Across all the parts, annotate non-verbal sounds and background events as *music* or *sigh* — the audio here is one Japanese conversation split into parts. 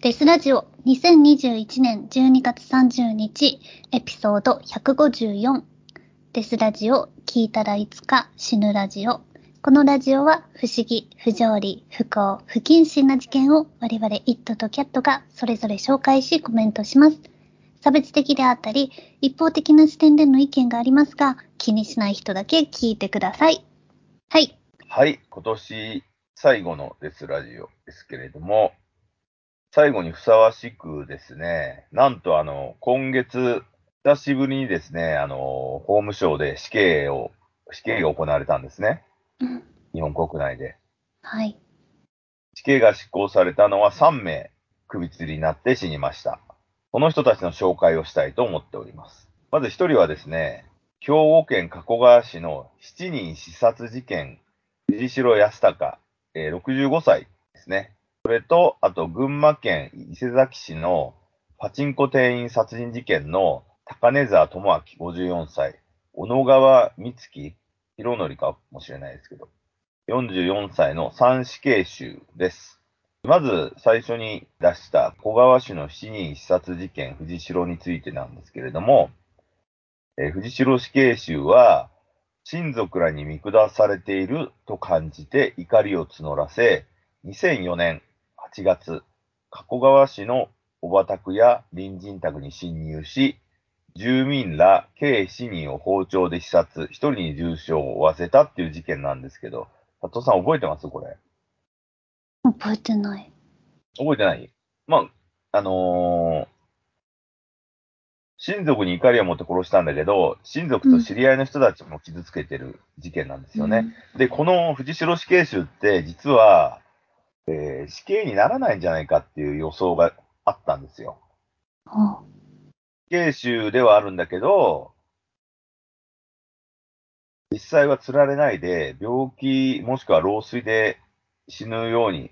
デスラジオ2021年12月30日エピソード154デスラジオ聞いたらいつか死ぬラジオこのラジオは不思議、不条理、不幸、不謹慎な事件を我々イットとキャットがそれぞれ紹介しコメントします。差別的であったり一方的な視点での意見がありますが気にしない人だけ聞いてください。はい。はい、今年最後のデスラジオですけれども、最後にふさわしくですね、なんとあの、今月、久しぶりにですね、あの、法務省で死刑を、死刑が行われたんですね。うん日本国内で。はい。死刑が執行されたのは3名、首吊りになって死にました。この人たちの紹介をしたいと思っております。まず1人はですね、兵庫県加古川市の7人刺殺事件、藤代康隆、えー65歳ですね。それと、あと、群馬県伊勢崎市のパチンコ店員殺人事件の高根沢智明54歳、小野川美月弘則かもしれないですけど、44歳の三死刑囚です。まず最初に出した小川市の7人刺殺事件藤代についてなんですけれども、え藤代死刑囚は親族らに見下されていると感じて怒りを募らせ、2004年8月、加古川市のおば宅や隣人宅に侵入し、住民ら計7人を包丁で刺殺、1人に重傷を負わせたっていう事件なんですけど、佐藤さん覚えてます？これ。覚えてない。覚えてない？まあ、あのー親族に怒りを持って殺したんだけど、親族と知り合いの人たちも傷つけてる事件なんですよね。で、この藤代死刑囚って実は、えー死刑にならないんじゃないかっていう予想があったんですよ。うん。あ死刑囚ではあるんだけど、実際は釣られないで、病気もしくは老衰で死ぬように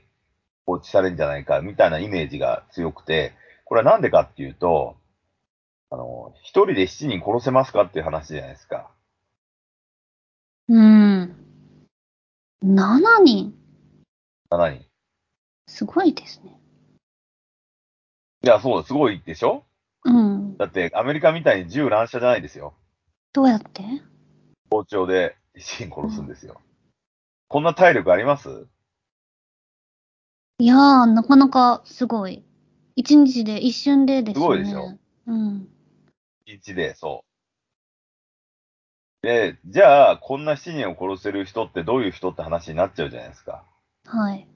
放置されるんじゃないかみたいなイメージが強くて、これはなんでかっていうと、あの、一人で七人殺せますかっていう話じゃないですか。うん。7人？7人。すごいですね。いや、そう、すごいでしょ？うん。だって、アメリカみたいに銃乱射じゃないですよ。どうやって？包丁で七人殺すんですよ。こんな体力あります？いやー、なかなかすごい。一日で、一瞬でですね。すごいでしょ？うん。一日で、そう。で、じゃあ、こんな七人を殺せる人ってどういう人って話になっちゃうじゃないですか。はい。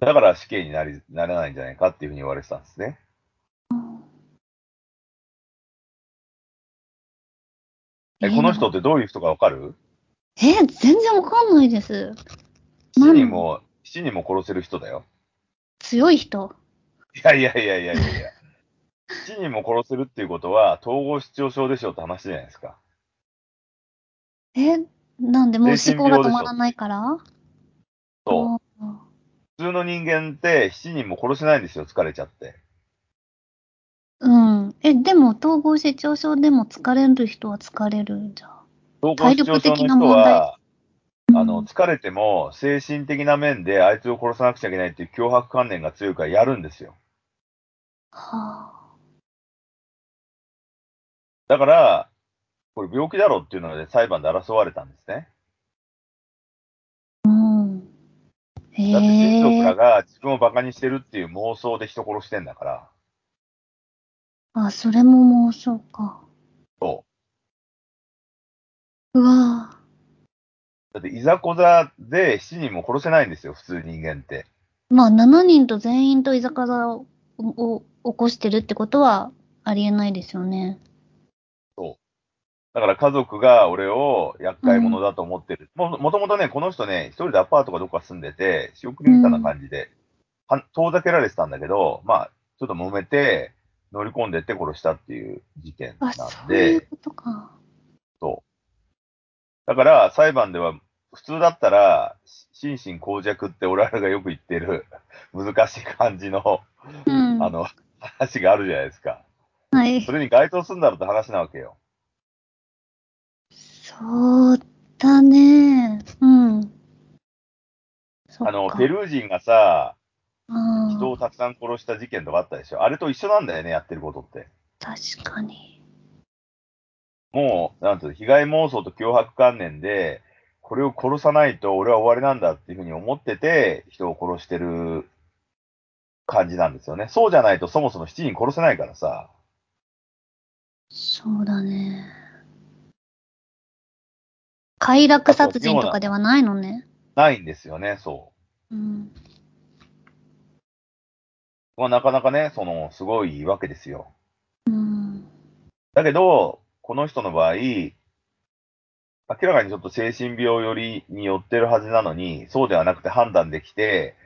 だから死刑になり、ならないんじゃないかっていうふうに言われてたんですね。え、この人ってどういう人かわかる？えー、全然わかんないです。七人も、七人も殺せる人だよ。強い人？いやいやいやいやいやいや。*laughs* 七人も殺せるっていうことは、統合失調症でしょって話じゃないですか。え、なんでもう精思考が止まらないから？そう。あ普通の人間って七人も殺せないんですよ、疲れちゃって。ーうん。え、でも統合失調症でも疲れる人は疲れるんじゃ体力的な人問題は、あの、疲れても精神的な面であいつを殺さなくちゃいけないっていう脅迫観念が強いからやるんですよ。はあ。だから、これ病気だろっていうので裁判で争われたんですね。うん。へだって親族らえ。が自分を馬鹿にしてるっていう妄想で人殺してんだから。あ、それも妄想か。そうわぁ。だっていざこざで7人も殺せないんですよ、普通人間って。まあ、7人と全員と居酒屋をを起こしてるってことはありえないですよね。だから家族が俺を厄介者だと思ってる。ももともとね、この人ね、一人でアパートかどっか住んでて、仕送りみたいな感じで、は遠ざけられてたんだけど、まあ、ちょっと揉めて、乗り込んでって殺したっていう事件なあ、んそういうで、ことか。そう。だから、裁判では、普通だったら、し心神耗弱って俺らがよく言ってる、難しい感じの、うん。あの、話があるじゃないですか。はいそ。れに該当するんだろうって話なわけよ。そうだね。うん。あの、ペルー人がさ、あ人をたくさん殺した事件とかあったでしょ？あれと一緒なんだよね、やってることって。確かに。もう、なんつうの、被害妄想と脅迫観念で、これを殺さないと俺は終わりなんだっていうふうに思ってて、人を殺してる感じなんですよね。そうじゃないとそもそも7人殺せないからさ。そうだね。快楽殺人とかではないのね。ないんですよね、そう。うん。まあ、なかなかね、その、すごいわけですよ。うん。だけど、この人の場合、明らかにちょっと精神病寄りに寄ってるはずなのに、そうではなくて判断できて、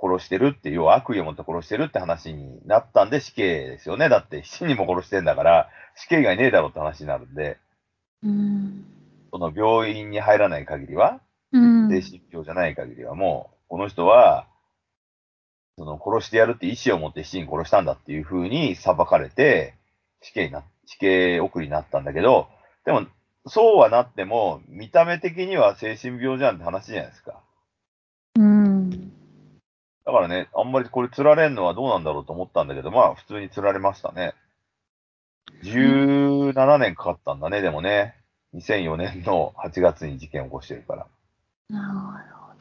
殺してるっていう、要は悪意を持って殺してるって話になったんで死刑ですよね。だって7人も殺してんだから、死刑以外ねえだろって話になるんで、うん。その病院に入らない限りは、うん。精神病じゃない限りはもう、この人は、その殺してやるって意思を持って7人殺したんだっていう風に裁かれて、死刑にな、死刑送りになったんだけど、でも、そうはなっても、見た目的には精神病じゃんって話じゃないですか。うん。だからね、あんまりこれ釣られんのはどうなんだろうと思ったんだけど、まあ普通に釣られましたね。17年かかったんだね、でもね。2004年の8月に事件を起こしてるから。なるほ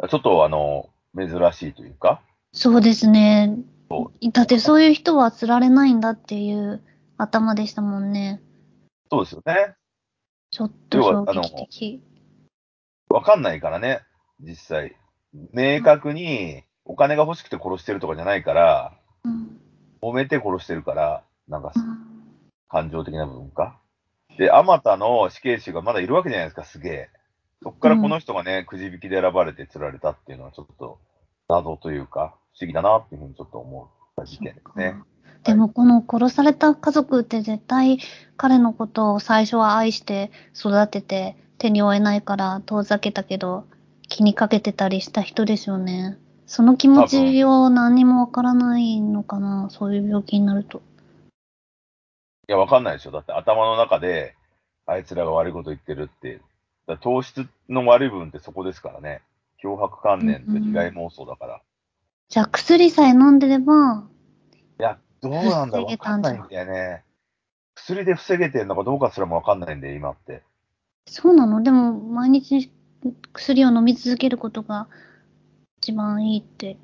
ど。ちょっとあの、珍しいというか、そうですねそ。だってそういう人は釣られないんだっていう頭でしたもんね。そうですよね。ちょっと衝撃的。わかんないからね、実際。明確にお金が欲しくて殺してるとかじゃないから、うん。揉めて殺してるから、なんかうん感情的な部分か。で、あまたの死刑囚がまだいるわけじゃないですか、すげえ。そっからこの人がね、くじ引きで選ばれて釣られたっていうのはちょっと謎というか、不思議だなっていうふうにちょっと思った事件ですね。でもこの殺された家族って絶対彼のことを最初は愛して育てて手に負えないから遠ざけたけど気にかけてたりした人ですよね。その気持ちを何にもわからないのかな、そういう病気になると。いや、わかんないでしょ。だって頭の中で、あいつらが悪いこと言ってるって。だ糖質の悪い部分ってそこですからね。脅迫観念と被害妄想だから。じゃあ薬さえ飲んでれば、いや、どうなんだろうわかんないんだよね。薬で防げてるのかどうかすらもわかんないんで、今って。そうなの？でも毎日薬を飲み続けることが一番いいって。い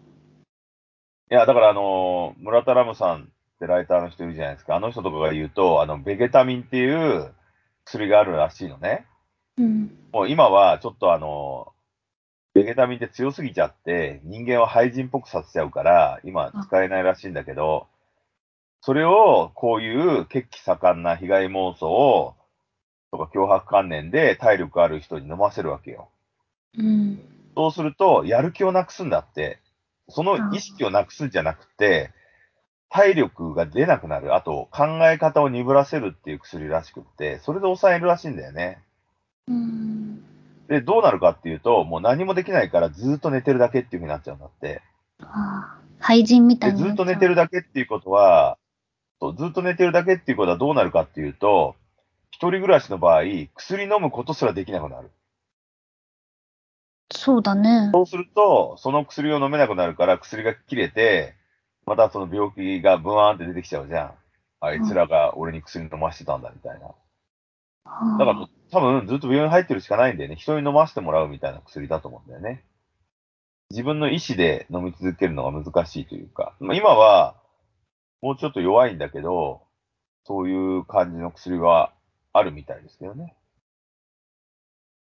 や、だからあのー村田ラムさんってライターの人いるじゃないですか。あの人とかが言うと、あの、ベゲタミンっていう薬があるらしいのね。うん。もう今はちょっとあの、ベゲタミンって強すぎちゃって、人間は廃人っぽくさせちゃうから、今使えないらしいんだけど、それをこういう血気盛んな被害妄想とか脅迫観念で体力ある人に飲ませるわけよ。うん。そうすると、やる気をなくすんだって。その意識をなくすんじゃなくて、体力が出なくなる。あと、考え方を鈍らせるっていう薬らしくって、それで抑えるらしいんだよね。うん。で、どうなるかっていうと、もう何もできないからずっと寝てるだけっていう風になっちゃうんだって。ああ廃人みたで、いにな。ずっと寝てるだけっていうことは、そうずっと寝てるだけっていうことはどうなるかっていうと、一人暮らしの場合、薬飲むことすらできなくなる。そうだね。そうすると、その薬を飲めなくなるから薬が切れて、またその病気がブワーンって出てきちゃうじゃん。あいつらが俺に薬飲ましてたんだみたいな。はあだから多分ずっと病院入ってるしかないんだよね。人に飲ませてもらうみたいな薬だと思うんだよね。自分の意思で飲み続けるのが難しいというか、まあ、今はもうちょっと弱いんだけど、そういう感じの薬はあるみたいですけどね。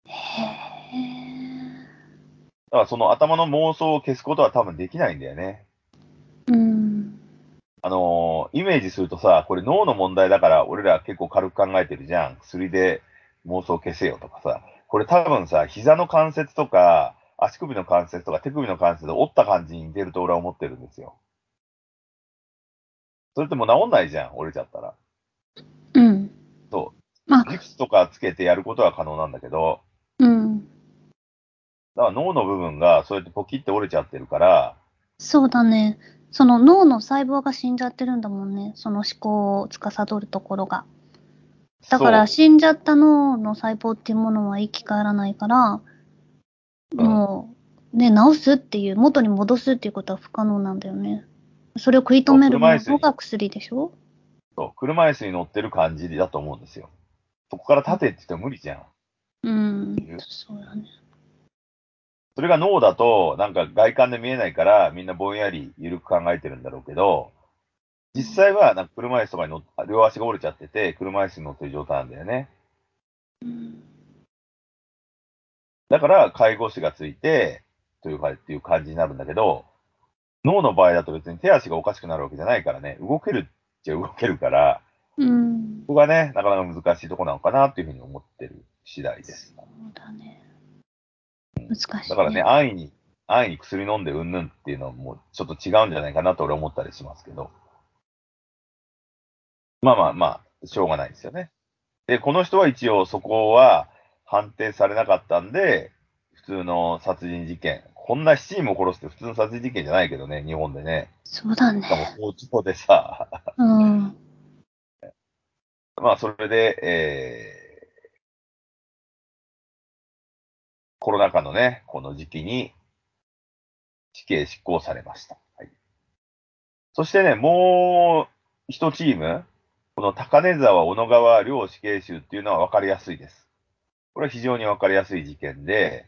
だからその頭の妄想を消すことは多分できないんだよね。うん。あのーイメージするとさ、これ脳の問題だから俺ら結構軽く考えてるじゃん。薬で妄想消せよとかさ。これ多分さ、膝の関節とか、足首の関節とか手首の関節で折った感じに出ると俺は思ってるんですよ。それってもう治んないじゃん、折れちゃったら。うん。そまあう。ギプスとかつけてやることは可能なんだけど、うん。だから脳の部分がそうやってポキって折れちゃってるから、そうだね。その脳の細胞が死んじゃってるんだもんね。その思考を司るところが。だから死んじゃった脳の細胞っていうものは生き返らないから、うんもうね、直すっていう、元に戻すっていうことは不可能なんだよね。それを食い止めるものが薬でしょ？そう、車椅子に乗ってる感じだと思うんですよ。そこから立てって言っても無理じゃん。うん。そうだね。それが脳だと、なんか外観で見えないから、みんなぼんやり緩く考えてるんだろうけど、実際は、なんか車椅子とかに乗っ両足が折れちゃってて、車椅子に乗ってる状態なんだよね。うんだから、介護士がついて、というか、っていう感じになるんだけど、脳の場合だと別に手足がおかしくなるわけじゃないからね、動けるっちゃ動けるから、うん。ここがね、なかなか難しいとこなのかなっていうふうに思ってる次第です。そうだね。難しい、ね。だからね、安易に、安易に薬飲んでうんぬんっていうのはもうちょっと違うんじゃないかなと俺は思ったりしますけど。まあまあまあ、しょうがないですよね。で、この人は一応そこは判定されなかったんで、普通の殺人事件。こんな7人も殺すって普通の殺人事件じゃないけどね、日本でね。そうだしかもね。包丁でさ、うん。*laughs* まあそれで、えー、コロナ禍のね、この時期に死刑執行されました。はい、そしてね、もう一チーム、この高根沢、小野川両死刑囚っていうのは分かりやすいです。これは非常に分かりやすい事件で、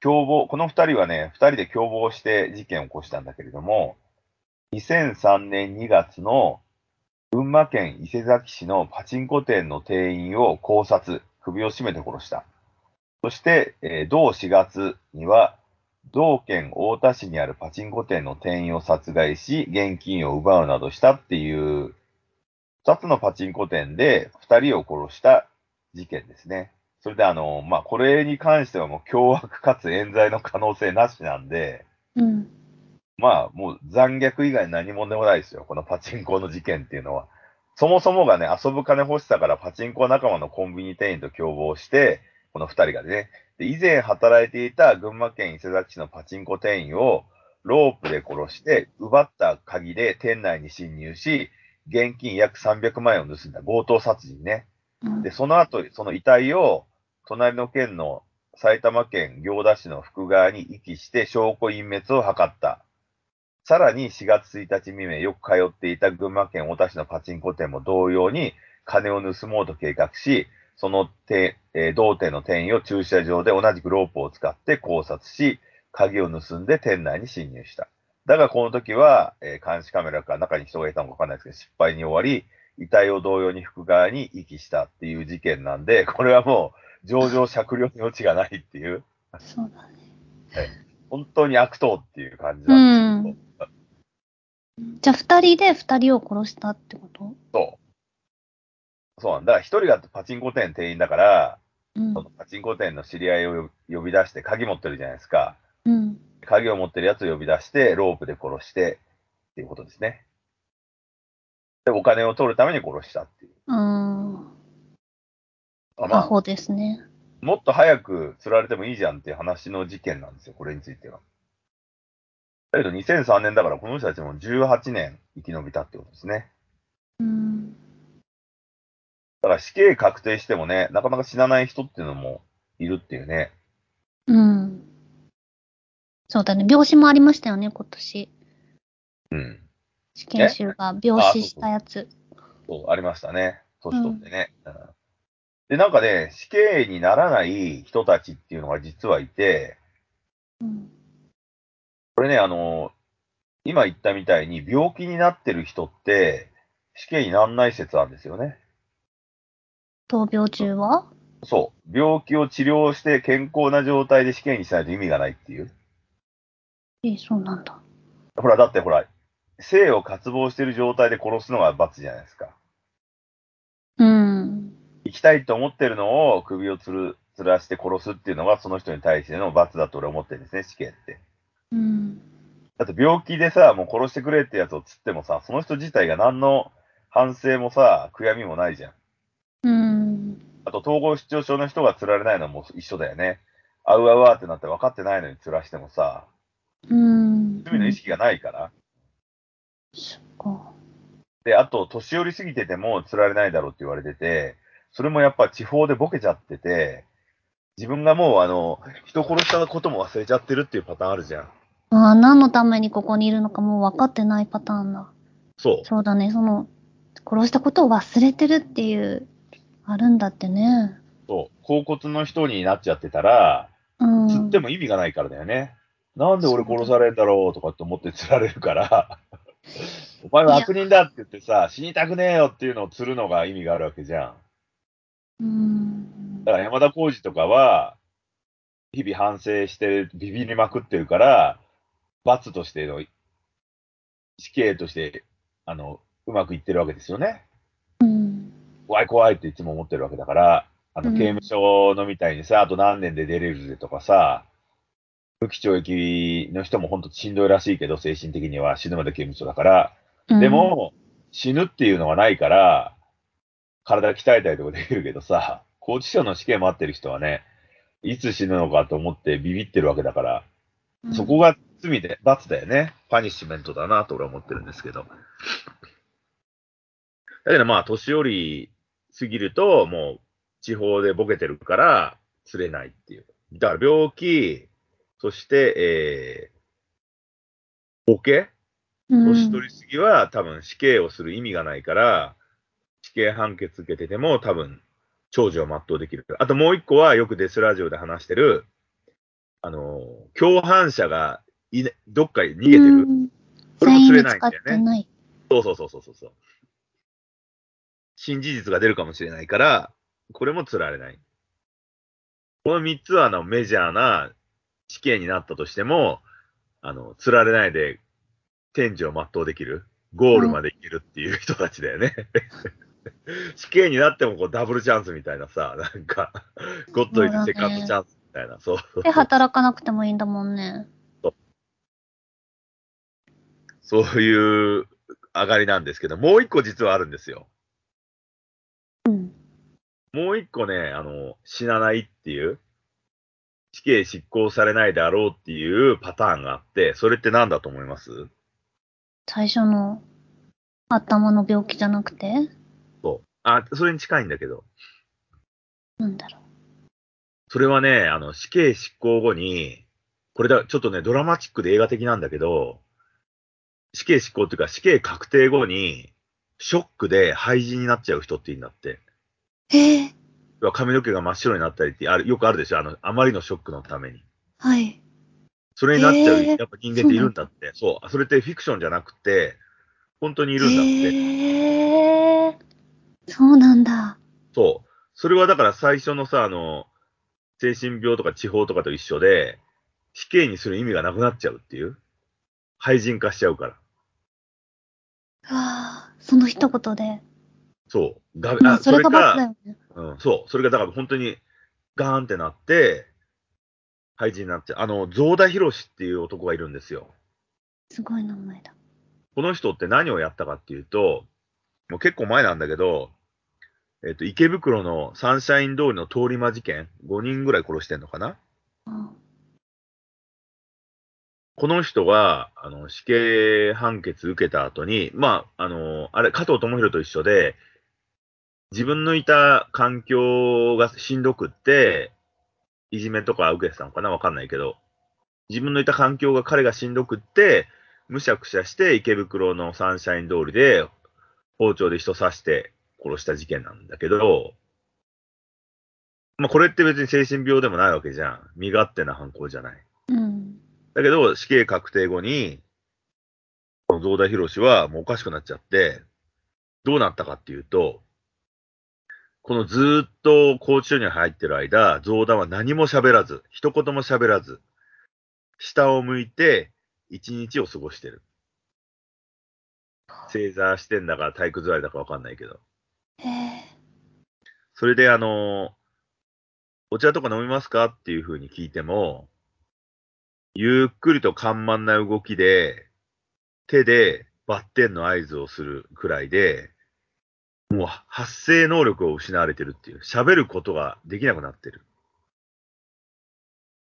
共謀、この二人はね、二人で共謀して事件を起こしたんだけれども、2003年2月の群馬県伊勢崎市のパチンコ店の店員を絞殺、首を絞めて殺した。そして、えー同4月には、同県太田市にあるパチンコ店の店員を殺害し、現金を奪うなどしたっていう、二つのパチンコ店で二人を殺した事件ですね。それであの、まあ、これに関してはもう凶悪かつ冤罪の可能性なしなんで、うん。まあ、もう残虐以外何もでもないですよ。このパチンコの事件っていうのは。そもそもがね、遊ぶ金欲しさからパチンコ仲間のコンビニ店員と共謀して、この二人がね、で以前働いていた群馬県伊勢崎市のパチンコ店員をロープで殺して、奪った鍵で店内に侵入し、現金約300万円を盗んだ強盗殺人ね。うんで、その後、その遺体を、隣の県の埼玉県行田市の福川に遺棄して証拠隠滅を図った。さらに4月1日未明、よく通っていた群馬県太田市のパチンコ店も同様に金を盗もうと計画し、その店、えー同店の店員を駐車場で同じくロープを使って考察し、鍵を盗んで店内に侵入した。だがこの時は、えー監視カメラか中に人がいたのかわかんないですけど、失敗に終わり、遺体を同様に福川に遺棄したっていう事件なんで、これはもう上場酌量に余地がないっていう、そうだね。本当に悪党っていう感じなんですけど、じゃあ、二人で二人を殺したってこと？そう。そうなんだ。だから一人がパチンコ店店員だから、うんそ。のパチンコ店の知り合いを呼び出して鍵持ってるじゃないですか。うん。鍵を持ってるやつを呼び出して、ロープで殺して、っていうことですね。で、お金を取るために殺したっていう。うん。まあ、アホですね。もっと早く釣られてもいいじゃんっていう話の事件なんですよ、これについては。だけど2003年だからこの人たちも18年生き延びたってことですね。うん。だから死刑確定してもね、なかなか死なない人っていうのもいるっていうね。うん。そうだね。病死もありましたよね、今年。うん。死刑囚が病死したやつ。そう、ありましたね。年取ってね。うんで、なんかね、死刑にならない人たちっていうのが実はいて、うん。これね、あの、今言ったみたいに病気になってる人って死刑にならない説あるんですよね。闘病中は？そう。病気を治療して健康な状態で死刑にしないと意味がないっていう。え、そうなんだ。ほら、だってほら、生を渇望してる状態で殺すのが罰じゃないですか。うん。生きたいと思ってるのを首をつる、つらして殺すっていうのがその人に対しての罰だと俺は思ってるんですね、死刑って。うん。だって病気でさ、もう殺してくれってやつを釣ってもさ、その人自体が何の反省もさ、悔やみもないじゃん。うん。あと、統合失調症の人が釣られないのも一緒だよね。あうあうあってなって分かってないのに釣らしてもさ、うん。罪の意識がないから。そっか。で、あと、年寄りすぎてても釣られないだろうって言われてて、それもやっぱ地方でボケちゃってて、自分がもう、あの、人殺したことも忘れちゃってるっていうパターンあるじゃん。ああ、何のためにここにいるのかもう分かってないパターンだ。そう。そうだね、その、殺したことを忘れてるっていう、あるんだってね。そう。甲骨の人になっちゃってたら、うん。釣っても意味がないからだよね。なんで俺殺されんだろうとかって思って釣られるから、*laughs* お前は悪人だって言ってさ、死にたくねえよっていうのを釣るのが意味があるわけじゃん。うん。だから山田浩二とかは、日々反省してビビりまくってるから、罰としての、死刑として、あの、うまくいってるわけですよね。うん。怖い怖いっていつも思ってるわけだから、あの、うん刑務所のみたいにさ、あと何年で出れるぜとかさ、無期懲役の人も本当しんどいらしいけど、精神的には死ぬまで刑務所だから、うんで、も、死ぬっていうのはないから、体鍛えたりとかできるけどさ、拘置所の死刑待ってる人はね、いつ死ぬのかと思ってビビってるわけだから、そこが罪で、罰だよね。パニッシュメントだなと俺は思ってるんですけど。だけどまあ、年寄りすぎると、もう、地方でボケてるから、釣れないっていう。だから病気、そして、えー、ボケうん、年取りすぎは多分死刑をする意味がないから、死刑判決受けてても多分長寿を全うできる。あともう一個はよくデスラジオで話してる、あの、共犯者がいねどっかに逃げてる。うんこれも釣れないんだよね。そうそうそうそうそう。新事実が出るかもしれないから、これも釣られない。この三つはあのメジャーな死刑になったとしても、あの、釣られないで天寿を全うできる。ゴールまで行けるっていう人たちだよね。*laughs* 死刑になってもこうダブルチャンスみたいなさ、なんか、ゴッドイズセカンドチャンスみたいな、そうそうで、働かなくてもいいんだもんね。そういう上がりなんですけど、もう一個実はあるんですよ。うん。もう一個ね、あの、死なないっていう、死刑執行されないであろうっていうパターンがあって、それって何だと思います？最初の頭の病気じゃなくて？そう。あ、それに近いんだけど、なんだろそれはね、あの、死刑執行後に、これだ、ちょっとね、ドラマチックで映画的なんだけど、死刑執行っていうか死刑確定後に、ショックで廃人になっちゃう人っていいんだって。え。要は髪の毛が真っ白になったりってある、よくあるでしょ？あの、あまりのショックのために。はい。それになっちゃう、やっぱ人間っているんだって。そうそれってフィクションじゃなくて、本当にいるんだって。へえ。そうなんだ。そう。それはだから最初のさ、あの、精神病とか地方とかと一緒で、死刑にする意味がなくなっちゃうっていう。廃人化しちゃうから。うわあ、その一言で。そう。がまあ、あそれが罰だか、よね。うん、そう。それがだから本当にガーンってなって、廃人になっちゃう。あの、増田博士っていう男がいるんですよ。すごい名前だ。この人って何をやったかっていうと、もう結構前なんだけど、えっ、と、池袋のサンシャイン通りの通り魔事件、5人ぐらい殺してんのかな？あこの人が、あの、死刑判決受けた後に、まあ、あの、あれ、加藤智弘と一緒で、自分のいた環境がしんどくって、いじめとか受けてたのかな？わかんないけど、自分のいた環境が彼がしんどくって、むしゃくしゃして池袋のサンシャイン通りで包丁で人刺して殺した事件なんだけど、まあこれって別に精神病でもないわけじゃん。身勝手な犯行じゃない。うん。だけど、死刑確定後に、この増田博士はもうおかしくなっちゃって、どうなったかっていうと、このずーっと拘置所に入ってる間、増田は何も喋らず、一言も喋らず、下を向いて一日を過ごしてる。正座してんだか体育座りだかわかんないけど。へえ。それであの、お茶とか飲みますかっていう風に聞いても、ゆっくりと緩慢な動きで、手でバッテンの合図をするくらいで、もう発声能力を失われてるっていう、喋ることができなくなってる。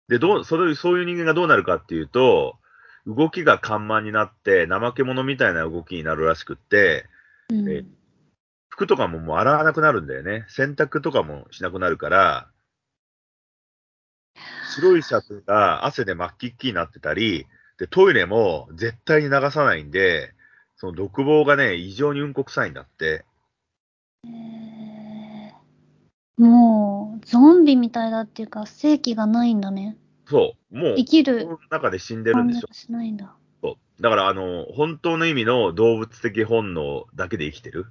で、どう、それ、そういう人間がどうなるかっていうと、動きが緩慢になって、怠け者みたいな動きになるらしくって、うん。え服とかももう洗わなくなるんだよね。洗濯とかもしなくなるから、白いシャツが汗で真っ黄っきになってたり、で、トイレも絶対に流さないんで、その独房がね、異常にうんこ臭いんだって。えーもう、ゾンビみたいだっていうか、正気がないんだね。そう。もう、生きる中で死んでるんでしょ。しないんだ。そう。だから、あの、本当の意味の動物的本能だけで生きてる。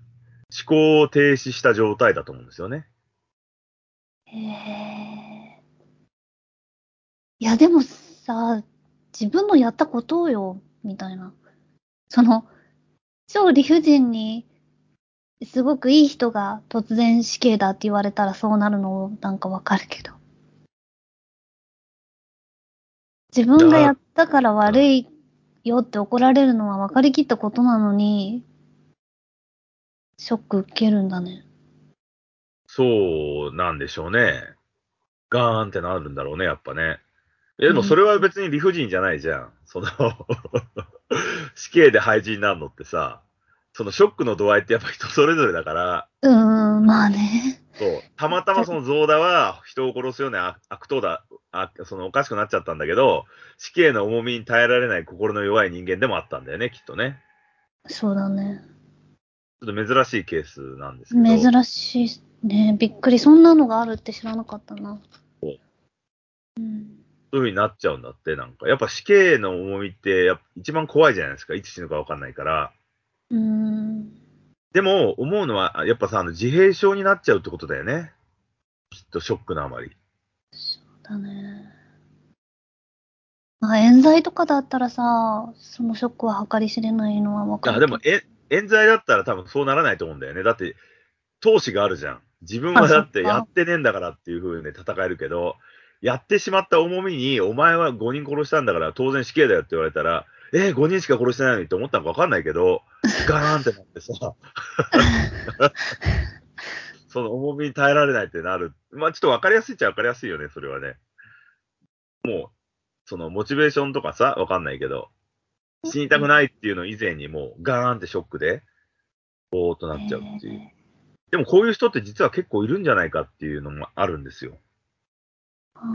思考を停止した状態だと思うんですよね。へえ。いや、でもさ、自分のやったことよ、みたいな。その、超理不尽に、すごくいい人が突然死刑だって言われたらそうなるのなんかわかるけど。自分がやったから悪いよって怒られるのは分かりきったことなのに、ショック受けるんだね。そうなんでしょうね。ガーンってなるんだろうね、やっぱね。え、でもそれは別に理不尽じゃないじゃん。その、*laughs* 死刑で廃人になるのってさ、そのショックの度合いってやっぱ人 *laughs* それぞれだから、うーん、まあね。そう、たまたまそのゾーダは人を殺すような悪悪党だ、あそのおかしくなっちゃったんだけど、死刑の重みに耐えられない心の弱い人間でもあったんだよね、きっとね。そうだね。ちょっと珍しいケースなんですけど。珍しいね。びっくり。そんなのがあるって知らなかったな。そううん。そういう風になっちゃうんだって、なんか。やっぱ死刑の重みってやっぱ一番怖いじゃないですか。いつ死ぬかわかんないから。うーん。でも、思うのは、あやっぱさ、あの自閉症になっちゃうってことだよね。きっとショックのあまり。だね。まあ、冤罪とかだったらさ、そのショックは計り知れないのはわかるあ。でも、え、冤罪だったら多分そうならないと思うんだよね。だって、闘志があるじゃん。自分はだってやってねえんだからっていう風にね、戦えるけど、やってしまった重みに、お前は5人殺したんだから当然死刑だよって言われたら、えー、5人しか殺してないのにって思ったのかわかんないけど、*laughs* ガーンってなってさ、*laughs* その重みに耐えられないってなる。まあちょっとわかりやすいっちゃわかりやすいよね、それはね。もう、そのモチベーションとかさ、わかんないけど、死にたくないっていうの以前にもうガーンってショックで、ぼーっとなっちゃうっていう。でもこういう人って実は結構いるんじゃないかっていうのもあるんですよ。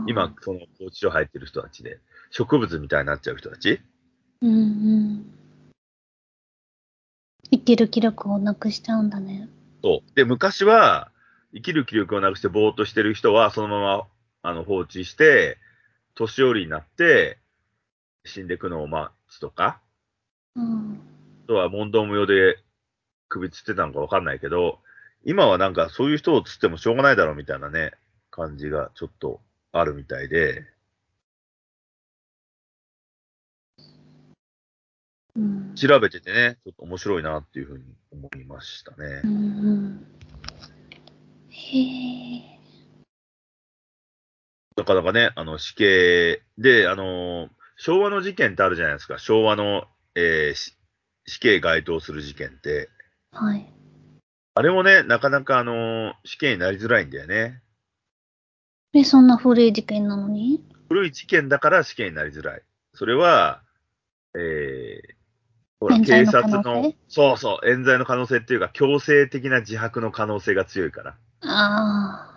今、その、高知所入ってる人たちで、植物みたいになっちゃう人たち。うんうん。生きる気力をなくしちゃうんだね。そう。で、昔は、生きる気力をなくしてぼーっとしてる人は、そのまま、あの、放置して、年寄りになって、死んでいくのを待つとか、うん。あとは問答無用で首つってたのかわかんないけど、今はなんかそういう人をつってもしょうがないだろうみたいなね、感じがちょっとあるみたいで、うん。調べててね、ちょっと面白いなっていうふうに思いましたねう。んうん。へえ。なかなかね、あの、死刑で、あの、昭和の事件ってあるじゃないですか。昭和の、えーし死刑該当する事件って。はい。あれもね、なかなかあの、死刑になりづらいんだよね。え、そんな古い事件なのに？古い事件だから死刑になりづらい。それは、えー、ほら、警察のそうそう、冤罪の可能性っていうか、強制的な自白の可能性が強いから。あ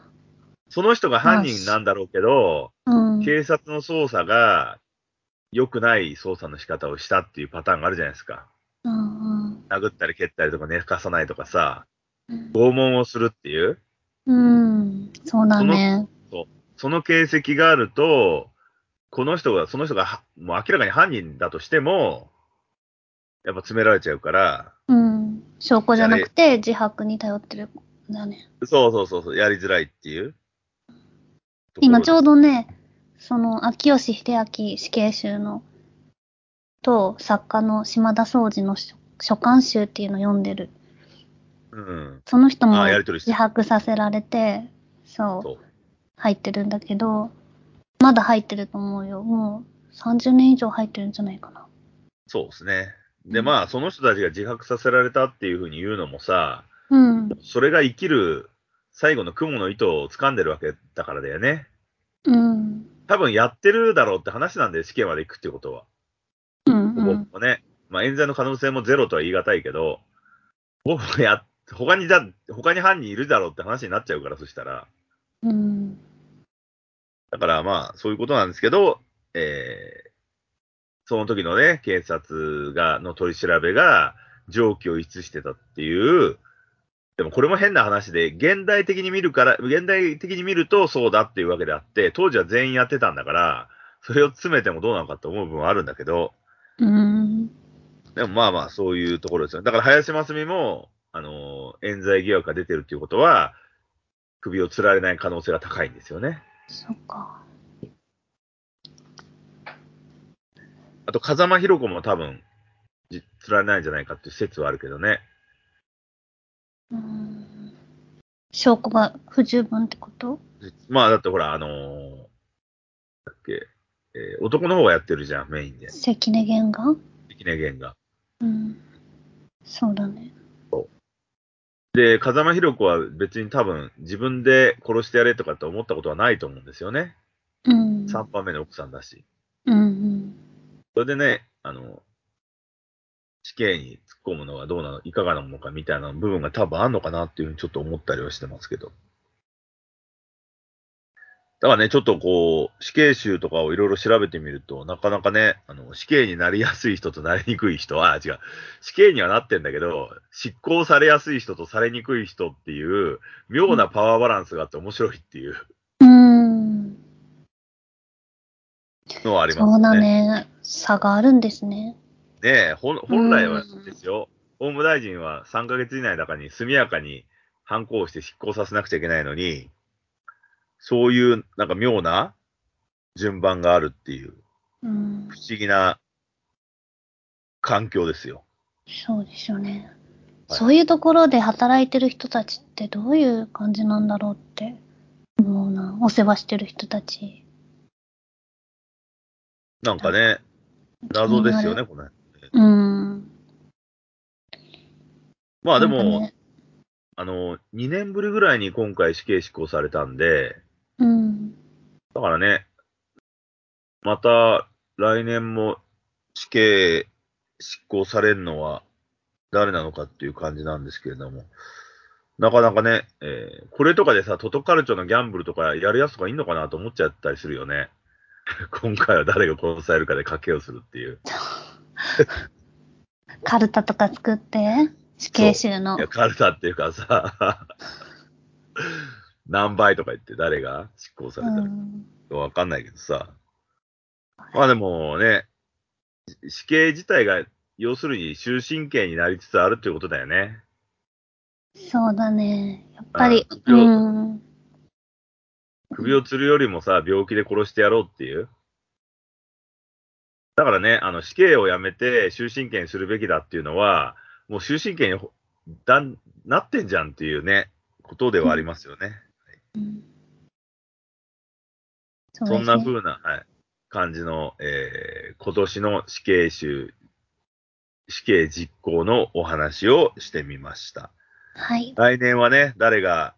その人が犯人なんだろうけど、あ。うん。警察の捜査が良くない捜査の仕方をしたっていうパターンがあるじゃないですか。うんうん殴ったり蹴ったりとか寝かさないとかさ、うん。拷問をするっていう、うん。そうだね。その形跡があると、この人が、その人がは、もう明らかに犯人だとしても、やっぱ詰められちゃうから、うん。証拠じゃなくて自白に頼ってるんだね。そうそうそうそう、やりづらいっていう。今ちょうど。どね、その、秋吉秀明死刑囚の、と、作家の島田総司の書書簡集っていうのを読んでる。うん。その人も自白させられて、そう、そう。入ってるんだけど、まだ入ってると思うよ。もう30年以上入ってるんじゃないかな。そうですね。で、うんまあ、その人たちが自白させられたっていうふうに言うのもさ、うん。それが生きる最後の雲の糸を掴んでるわけだからだよね。うん。多分やってるだろうって話なんで、死刑まで行くってことは。うん、う僕ん。もね。まあ、冤罪の可能性もゼロとは言い難いけど、僕もや、他にだ、他に犯人いるだろうって話になっちゃうから、そしたら。うん。だからまあ、そういうことなんですけど、えー、その時のね、警察が、の取り調べが、常軌を逸してたっていう、でもこれも変な話で、現代的に見るから、現代的に見るとそうだっていうわけであって、当時は全員やってたんだから、それを詰めてもどうなのかと思う部分はあるんだけど、うーん。でもまあまあ、そういうところですよね。だから林真澄も、あの、冤罪疑惑が出てるっていうことは、首を吊られない可能性が高いんですよね。そっか。あと、風間博子も多分、じ吊られないんじゃないかっていう説はあるけどね。うーん。証拠が不十分ってこと？まあ、だってほら、あのーだっけ、えー男の方がやってるじゃん、メインで。関根源が？関根源が。うん。そうだね。で、風間博子は別に多分、自分で殺してやれとかって思ったことはないと思うんですよね。うん。3番目の奥さんだし。それでね、あの、死刑に突っ込むのはどうなの、いかがなものかみたいな部分が多分あんのかなっていうふうにちょっと思ったりはしてますけど。だからね、ちょっとこう、死刑囚とかをいろいろ調べてみると、なかなかね、あの、死刑になりやすい人となりにくい人は、違う、死刑にはなってんだけど、執行されやすい人とされにくい人っていう、妙なパワーバランスがあって面白いっていううーん。のはありますね。そうだね。差があるんですね。ねえ、本来はうんですよ、法務大臣は3ヶ月以内の中に速やかに反抗して執行させなくちゃいけないのに、そういうなんか妙な順番があるっていううん不。思議な環境ですよ。そうですよね。はいそういうところで働いてる人たちってどういう感じなんだろうって思うな。お世話してる人たち。なんかね、謎ですよね、これ。うん。まあでも、ねあの、2年ぶりぐらいに今回死刑執行されたんで、うん。だからね、また来年も死刑執行されるのは誰なのかっていう感じなんですけれども、なかなかね、えーこれとかでさ、トトカルチョのギャンブルとかやるやつとかいんのかなと思っちゃったりするよね。*laughs* 今回は誰が殺されるかで賭けをするっていう。カルタとか作って、死刑囚のいや、。カルタっていうかさ、*laughs* 何倍とか言って誰が執行されたらうんわかんないけどさ。まあでもね、死刑自体が、要するに終身刑になりつつあるということだよね。そうだね。やっぱり、あうん。首を吊るよりもさ、病気で殺してやろうっていう。だからね、あの、死刑をやめて終身刑にするべきだっていうのは、もう終身刑にほだんなってんじゃんっていうね、ことではありますよね。うんそんそうですねな風な、はい、感じの、えー、今年の死刑囚、死刑実行のお話をしてみました。はい。来年はね、誰が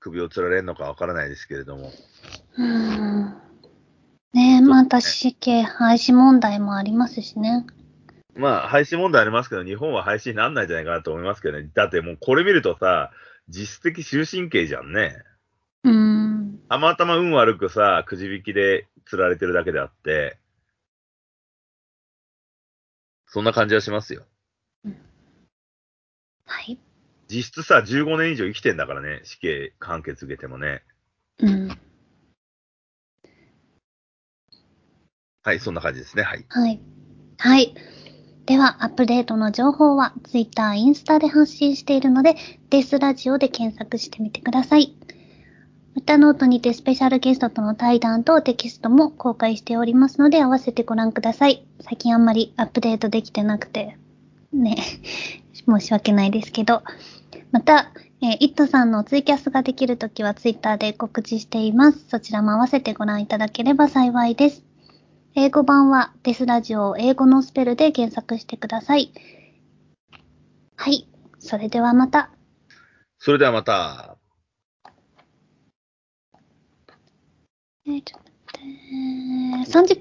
首を吊られるのかわからないですけれども、うん。ねえ、また死刑廃止問題もありますしね。まあ、廃止問題ありますけど、日本は廃止にならないんじゃないかなと思いますけどね。だってもうこれ見るとさ、実質的終身刑じゃんね。うん。たまたま運悪くさ、くじ引きで釣られてるだけであって、そんな感じはしますよ。はい。実質さ、15年以上生きてんだからね、死刑判決受けてもね。うん。はい、そんな感じですね。はい。はい。はい。では、アップデートの情報は Twitter、インスタで発信しているので、デスラジオで検索してみてください。歌ノートにてスペシャルゲストとの対談とテキストも公開しておりますので、合わせてご覧ください。最近あんまりアップデートできてなくて、ね、申し訳ないですけど。また、えー、イットさんのツイキャスができるときはツイッターで告知しています。そちらも合わせてご覧いただければ幸いです。英語版はデスラジオを英語のスペルで検索してください。はい。それではまた。それではまた。えーちょっと待って30